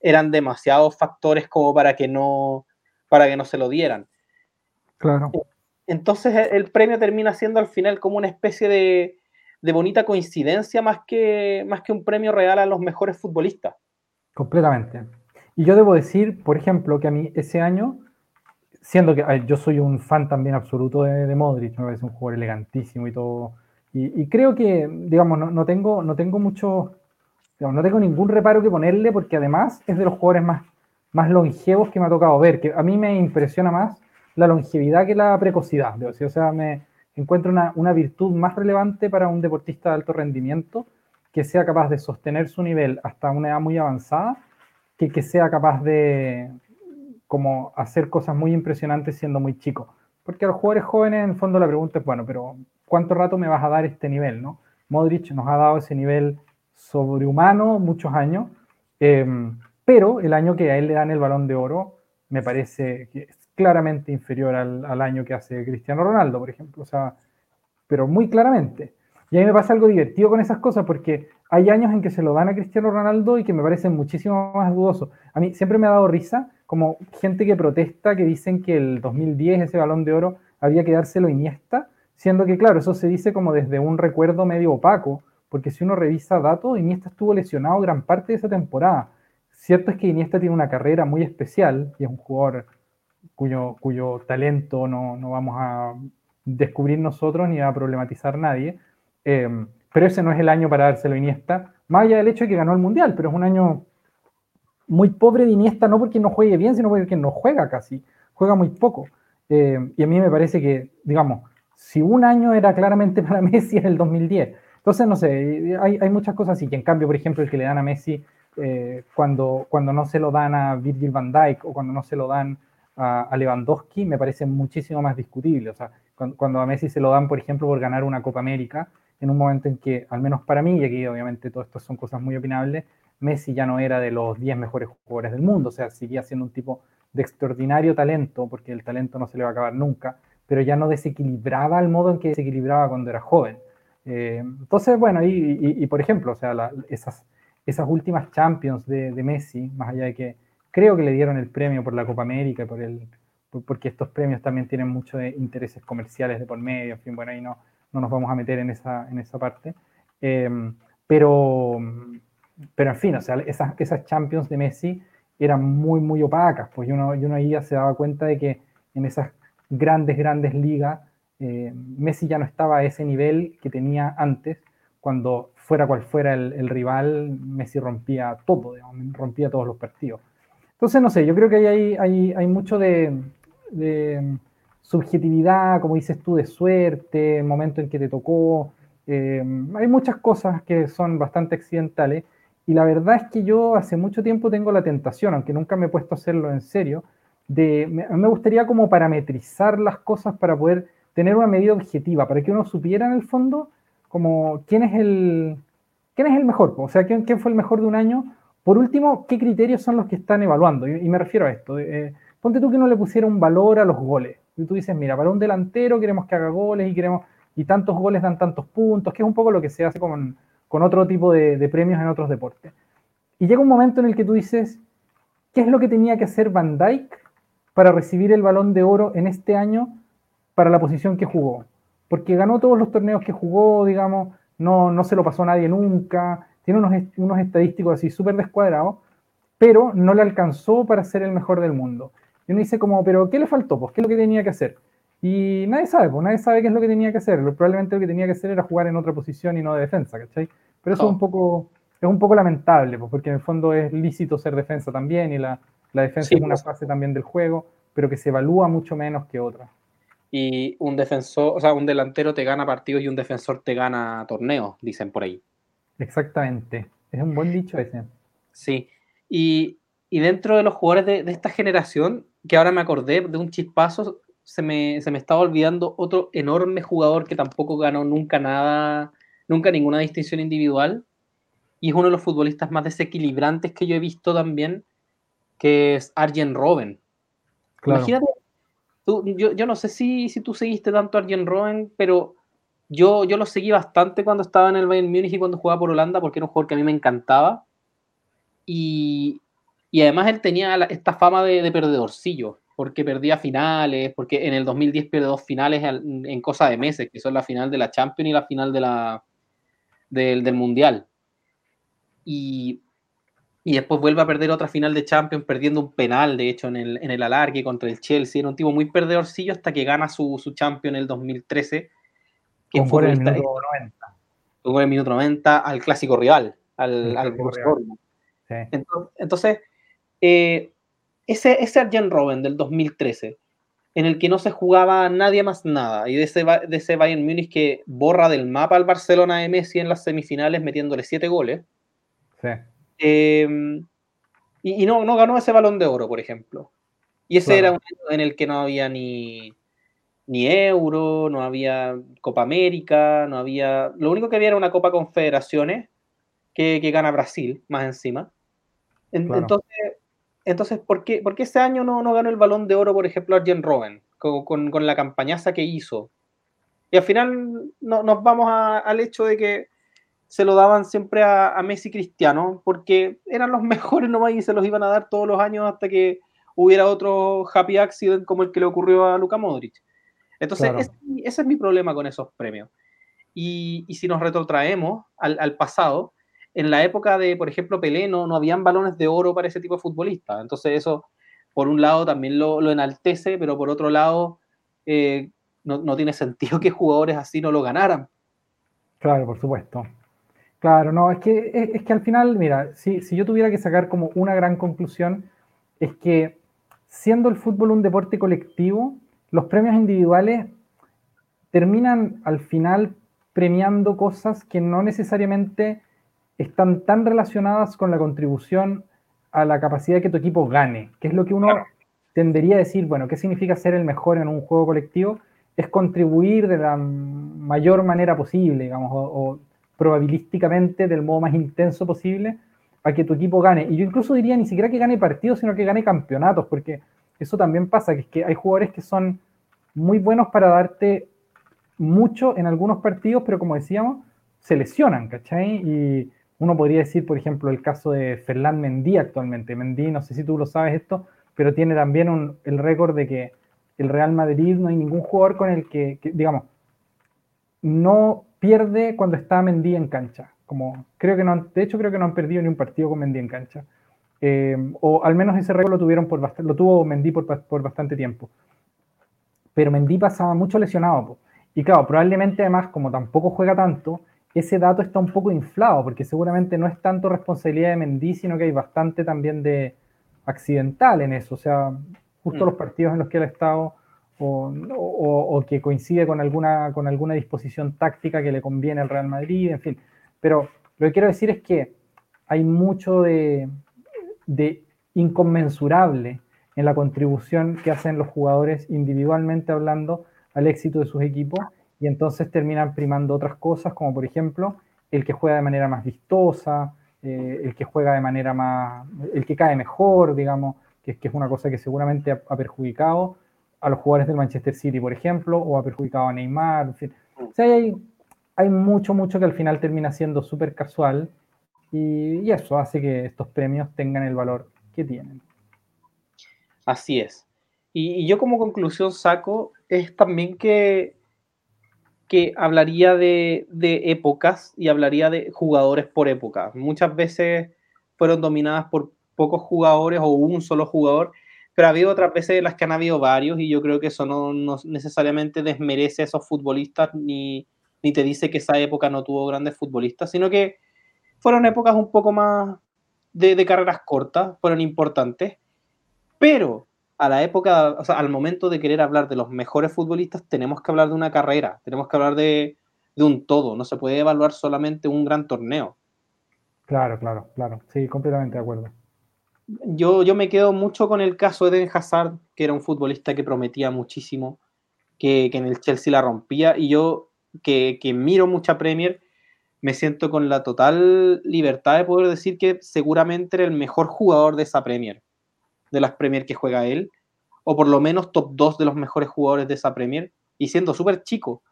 eran demasiados factores como para que no, para que no se lo dieran. Claro. Entonces el premio termina siendo al final como una especie de, de bonita coincidencia más que, más que un premio real a los mejores futbolistas. Completamente. Y yo debo decir, por ejemplo, que a mí ese año, siendo que yo soy un fan también absoluto de, Modric, me parece un jugador elegantísimo y todo, y, creo que, digamos, no, tengo, no tengo mucho, no tengo ningún reparo que ponerle, porque además es de los jugadores más, más longevos que me ha tocado ver, que a mí me impresiona más la longevidad que la precocidad. O sea, me encuentro una, una virtud más relevante para un deportista de alto rendimiento que sea capaz de sostener su nivel hasta una edad muy avanzada, que que sea capaz de como hacer cosas muy impresionantes siendo muy chico. Porque a los jugadores jóvenes, en el fondo, la pregunta es, bueno, pero ¿cuánto rato me vas a dar este nivel? ¿no? Modric nos ha dado ese nivel sobrehumano muchos años, em, pero el año que a él le dan el balón de oro me parece que claramente inferior al, año que hace Cristiano Ronaldo, por ejemplo. O sea, pero muy claramente. Y a mí me pasa algo divertido con esas cosas porque hay años en que se lo dan a Cristiano Ronaldo y que me parecen muchísimo más dudosos. A mí siempre me ha dado risa como gente que protesta, que dicen que el 2010 ese balón de oro había que dárselo Iniesta, siendo que claro, eso se dice como desde un recuerdo medio opaco, porque si uno revisa datos, Iniesta estuvo lesionado gran parte de esa temporada. Cierto es que Iniesta tiene una carrera muy especial y es un jugador cuyo, talento no, no vamos a descubrir nosotros ni a problematizar nadie, Em, pero ese no es el año para dárselo a Iniesta, más allá del hecho de que ganó el Mundial, pero es un año muy pobre de Iniesta, no porque no juegue bien, sino porque no juega casi, juega muy poco. Em, y a mí me parece que, digamos, si un año era claramente para [LAUGHS] Messi, es el 2010. Entonces, no sé, hay, hay, muchas cosas así, que en cambio, por ejemplo, el que le dan a Messi eh, cuando, cuando no se lo dan a Virgil van Dijk o cuando no se lo dan a, Lewandowski, me parece muchísimo más discutible. O sea, cuando, cuando, a Messi se lo dan, por ejemplo, por ganar una Copa América, en un momento en que, al menos para mí, y aquí obviamente todo esto son cosas muy opinables, Messi ya no era de los 10 mejores jugadores del mundo, o sea, seguía siendo un tipo de extraordinario talento, porque el talento no se le va a acabar nunca, pero ya no desequilibraba el modo en que desequilibraba cuando era joven. Eh, entonces, bueno, y, por ejemplo, o sea, esas, esas últimas Champions de, Messi, más allá de que creo que le dieron el premio por la Copa América, por el, porque estos premios también tienen muchos intereses comerciales de por medio, en fin, bueno, ahí no, no nos vamos a meter en esa, en esa parte. Eh, pero, pero en fin, o sea, esas, esas Champions de Messi eran muy, muy opacas, pues uno, y uno ahí ya se daba cuenta de que en esas grandes, grandes ligas, eh, Messi ya no estaba a ese nivel que tenía antes, cuando fuera cual fuera el, rival, Messi rompía todo, rompía todos los partidos. Entonces, no sé, yo creo que hay, hay, hay mucho de, subjetividad, como dices tú, de suerte, el momento en que te tocó. Eh, hay muchas cosas que son bastante accidentales y la verdad es que yo hace mucho tiempo tengo la tentación, aunque nunca me he puesto a hacerlo en serio, de, me, me gustaría como parametrizar las cosas para poder tener una medida objetiva, para que uno supiera en el fondo como quién es el, quién es el mejor, o sea, quién, quién fue el mejor de un año. Por último, qué criterios son los que están evaluando, y, me refiero a esto. Eh, ponte tú que uno le pusiera un valor a los goles, y tú dices, mira, para un delantero queremos que haga goles y queremos, y tantos goles dan tantos puntos, que es un poco lo que se hace con, con otro tipo de, premios en otros deportes. Y llega un momento en el que tú dices, ¿qué es lo que tenía que hacer Van Dyke para recibir el balón de oro en este año para la posición que jugó? Porque ganó todos los torneos que jugó, digamos, no, no se lo pasó a nadie nunca, tiene unos, unos estadísticos así súper descuadrados, pero no le alcanzó para ser el mejor del mundo. Y uno dice como, pero ¿qué le faltó? Pues, ¿qué es lo que tenía que hacer? Y nadie sabe, pues nadie sabe qué es lo que tenía que hacer. Probablemente lo que tenía que hacer era jugar en otra posición y no de defensa, ¿cachai? Pero eso es, un poco, es un poco lamentable, pues, porque en el fondo es lícito ser defensa también y la, la defensa es una pues. fase también del juego, pero que se evalúa mucho menos que otra. Y un defensor, o sea, un delantero te gana partidos y un defensor te gana torneos, dicen por ahí. Exactamente. Es un buen dicho ese. Sí. Y, y dentro de los jugadores de, de, esta generación, que ahora me acordé de un chispazo, se me, se me estaba olvidando otro enorme jugador que tampoco ganó nunca nada, nunca ninguna distinción individual, y es uno de los futbolistas más desequilibrantes que yo he visto también, que es Arjen Robben. Imagínate, yo, yo, no sé si, si tú seguiste tanto a Arjen Robben, pero yo, yo lo seguí bastante cuando estaba en el Bayern Múnich y cuando jugaba por Holanda, porque era un jugador que a mí me encantaba. Y, y además él tenía esta fama de, de perdedorcillo porque perdía finales, porque en el 2010 pierde dos finales en cosa de meses, que son la final de la Champions y la final de la, del, Mundial. Y, después vuelve a perder otra final de Champions, perdiendo un penal, de hecho, en el, en el alargue contra el Chelsea. Era un tipo muy perdedorcillo hasta que gana su, su Champions en el 2013. Que fue en el minuto 90. Fue en el minuto 90 al clásico rival, al, al Entonces, eh, ese, ese Arjen Robben del 2013, en el que no se jugaba nadie más nada, y de ese, de ese Bayern Múnich que borra del mapa al Barcelona de Messi en las semifinales metiéndole siete goles. Sí. Em, y, no, no ganó ese balón de oro, por ejemplo. Y ese era un año en el que no había ni, ni Euro, no había Copa América, no había. Lo único que había era una Copa Confederaciones que, que gana Brasil, más encima. Entonces, entonces, ¿por qué, por ese año no, no, ganó el balón de oro, por ejemplo, Arjen Robben, con, con, la campañaza que hizo? Y al final no, nos vamos al hecho de que se lo daban siempre a, a, Messi Cristiano, porque eran los [LAUGHS] mejores nomás y se los iban a dar todos los años hasta que hubiera otro happy accident como el que le ocurrió a Luka Modric. Entonces, ese, ese, es mi problema con esos premios. Y, y si nos retrotraemos al, al pasado, en la época de, por ejemplo, Pelé, no, no habían balones de oro para ese tipo de futbolistas. Entonces eso, por un lado, también lo, lo enaltece, pero por otro lado, eh, no, no, tiene sentido que jugadores así no lo ganaran. Claro, por supuesto. Claro, no, es que, es, que al final, mira, si, si yo tuviera que sacar como una gran conclusión, es que siendo el fútbol un deporte colectivo, los premios individuales terminan al final premiando cosas que no necesariamente están tan relacionadas con la contribución a la capacidad que tu equipo gane, que es lo que uno tendería a decir, bueno, ¿qué significa ser el mejor en un juego colectivo? Es contribuir de la mayor manera posible, digamos, o, probabilísticamente del modo más intenso posible a que tu equipo gane. Y yo incluso diría ni siquiera que gane partidos, sino que gane campeonatos, porque eso también pasa, que es que hay jugadores que son muy buenos para darte mucho en algunos partidos, pero como decíamos, se lesionan, ¿cachai? Y uno podría decir, por ejemplo, el caso de Ferland Mendy actualmente. Mendy, no sé si tú lo sabes esto, pero tiene también el récord de que el Real Madrid no hay ningún jugador con el que, digamos, no pierde cuando está Mendy en cancha. Como, creo que no, de hecho creo que no han perdido ni un partido con Mendy en cancha. Eh, o al menos ese récord lo tuvieron por lo tuvo Mendy por, por, bastante tiempo. Pero Mendy pasaba mucho lesionado. Y claro, probablemente además, como tampoco juega tanto, ese dato está un poco inflado, porque seguramente no es tanto responsabilidad de Mendy, sino que hay bastante también de accidental en eso. O sea, justo mm. los partidos en los que él ha estado o, que coincide con alguna, con alguna disposición táctica que le conviene al Real Madrid, en fin. Pero lo que quiero decir es que hay mucho de, de inconmensurable en la contribución que hacen los jugadores individualmente hablando al éxito de sus equipos y entonces terminan primando otras cosas como por ejemplo el que juega de manera más vistosa, eh, el que juega de manera más, el que cae mejor, digamos, que es, que es una cosa que seguramente ha, perjudicado a los jugadores del Manchester City, por ejemplo, o ha perjudicado a Neymar, en fin. O sea, hay, hay mucho, mucho que al final termina siendo súper casual y, eso hace que estos premios tengan el valor que tienen. Así es. Y, yo como conclusión saco es también que, que hablaría de, épocas y hablaría de jugadores por época. Muchas veces fueron dominadas por pocos jugadores o un solo jugador, pero ha habido otras veces las que han habido varios y yo creo que eso no, no necesariamente desmerece a esos futbolistas ni, ni te dice que esa época no tuvo grandes futbolistas, sino que fueron épocas un poco más de, carreras cortas, fueron importantes, pero a la época, o sea, al momento de querer hablar de los mejores futbolistas, tenemos que hablar de una carrera, tenemos que hablar de, un todo, no se puede evaluar solamente un gran torneo. Claro, claro, claro, sí, completamente de acuerdo. Yo, yo me quedo mucho con el caso de Eden Hazard, que era un futbolista que prometía muchísimo, que, que en el Chelsea la rompía, y yo que, que miro mucha Premier, me siento con la total libertad de poder decir que seguramente era el mejor jugador de esa Premier, de las Premier que juega él, o por lo menos top 2 de los mejores jugadores de esa Premier, y siendo súper chico.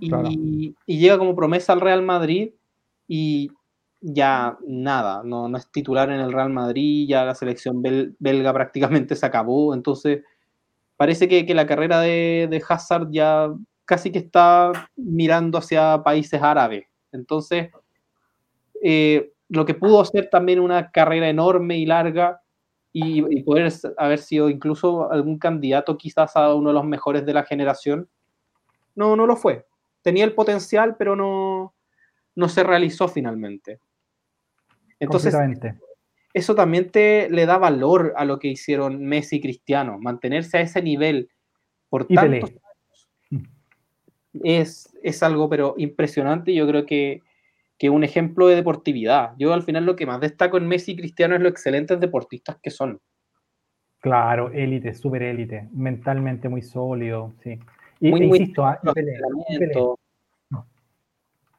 Y, llega como promesa al Real Madrid y ya nada, no, no es titular en el Real Madrid, ya la selección belga prácticamente se acabó, entonces parece que, que la carrera de, de Hazard ya casi que está mirando hacia países árabes entonces, eh, lo que pudo ser también una carrera enorme y larga y, poder haber sido incluso algún candidato quizás a uno de los mejores de la generación, no, no lo fue. Tenía el potencial, pero no, no se realizó finalmente. Entonces, eso también te le da valor a lo que hicieron Messi y Cristiano, mantenerse a ese nivel por tantos es, es algo pero impresionante. Yo creo que, que un ejemplo de deportividad. Yo al final lo que más destaco en Messi y Cristiano es lo excelentes deportistas que son. Claro, élite, súper élite, mentalmente muy sólido, sí. Y muy, e insisto, ah, no,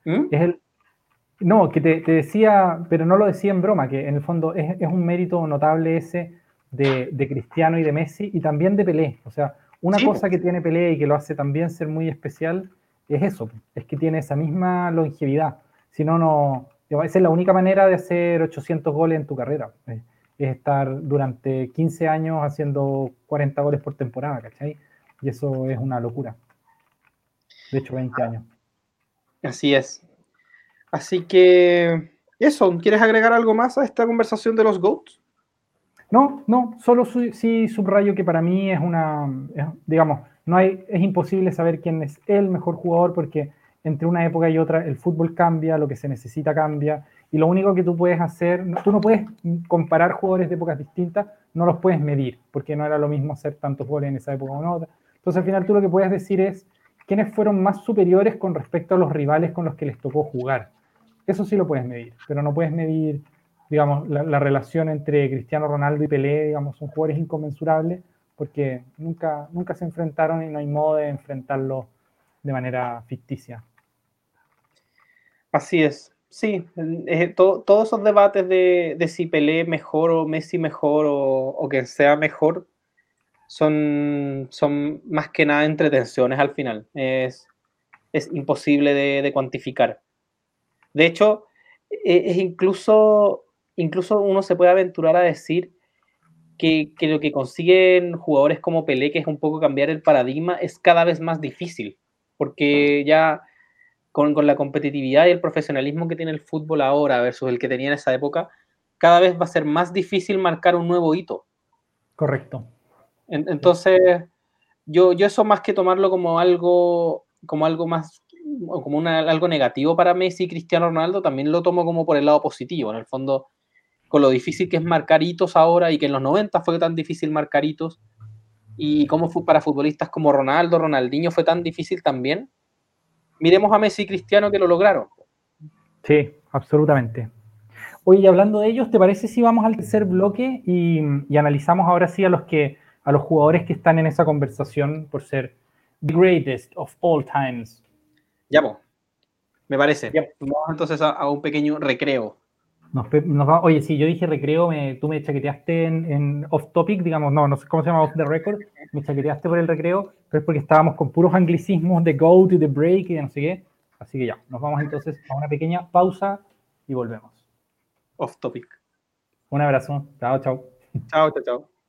¿Mm? es el, no, que te, te, decía, pero no lo decía en broma, que en el fondo es, es un mérito notable ese de, de, Cristiano y de Messi y también de Pelé. O sea, una cosa que tiene Pelé y que lo hace también ser muy especial es eso, es que tiene esa misma longevidad. Si no, no. Esa es la única manera de hacer 800 goles en tu carrera. Es estar durante 15 años haciendo 40 goles por temporada, ¿cachai? Y eso es una locura. De hecho, 20 años. Así es. Así que, eso, ¿quieres agregar algo más a esta conversación de los GOATs? No, no, solo sí subrayo que para mí es una, digamos, no hay, es imposible saber quién es el mejor jugador porque entre una época y otra el fútbol cambia, lo que se necesita cambia y lo único que tú puedes hacer, tú no puedes comparar jugadores de épocas distintas, no los puedes medir porque no era lo mismo hacer tantos goles en esa época o en otra. Entonces al final tú lo que puedes decir es quiénes fueron más superiores con respecto a los rivales con los que les tocó jugar. Eso sí lo puedes medir, pero no puedes medir digamos, la, relación entre Cristiano Ronaldo y Pelé, digamos, son jugadores inconmensurables porque nunca, nunca se enfrentaron y no hay modo de enfrentarlos de manera ficticia. Así es, sí, eh, todos esos debates de, de, si Pelé mejor o Messi mejor o, o que sea mejor son, son más que nada entretenciones al final. Es, es imposible de, cuantificar. De hecho, e, es incluso, incluso uno se puede aventurar a decir que, que, lo que consiguen jugadores como Pelé, que es un poco cambiar el paradigma, es cada vez más difícil, porque ya con, con, la competitividad y el profesionalismo que tiene el fútbol ahora versus el que tenía en esa época, cada vez va a ser más difícil marcar un nuevo hito. Correcto. entonces, yo, yo eso más que tomarlo como algo, como algo más, como una, algo negativo para Messi y Cristiano Ronaldo, también lo tomo como por el lado positivo. En el fondo, con lo difícil que es marcar hitos ahora y que en los 90 fue tan difícil marcar hitos, y cómo fue para futbolistas como Ronaldo, Ronaldinho fue tan difícil también. Miremos a Messi y Cristiano que lo lograron. Sí, absolutamente. Oye, hablando de ellos, ¿te parece si vamos al tercer bloque y, y, analizamos ahora sí a los que a los jugadores que están en esa conversación por ser the greatest of all times? Ya. Me parece. Vamos entonces a, un pequeño recreo. Nos, oye, sí, yo dije recreo, me, tú me chaqueteaste en, off topic, digamos, no, no sé cómo se llama off the record, me chaqueteaste por el recreo, pero es porque estábamos con puros anglicismos de go to the break y de no sé qué. Así que ya, nos vamos entonces a una pequeña pausa y volvemos. Off topic. Un abrazo. Chao, chao. Chao, chao, chao.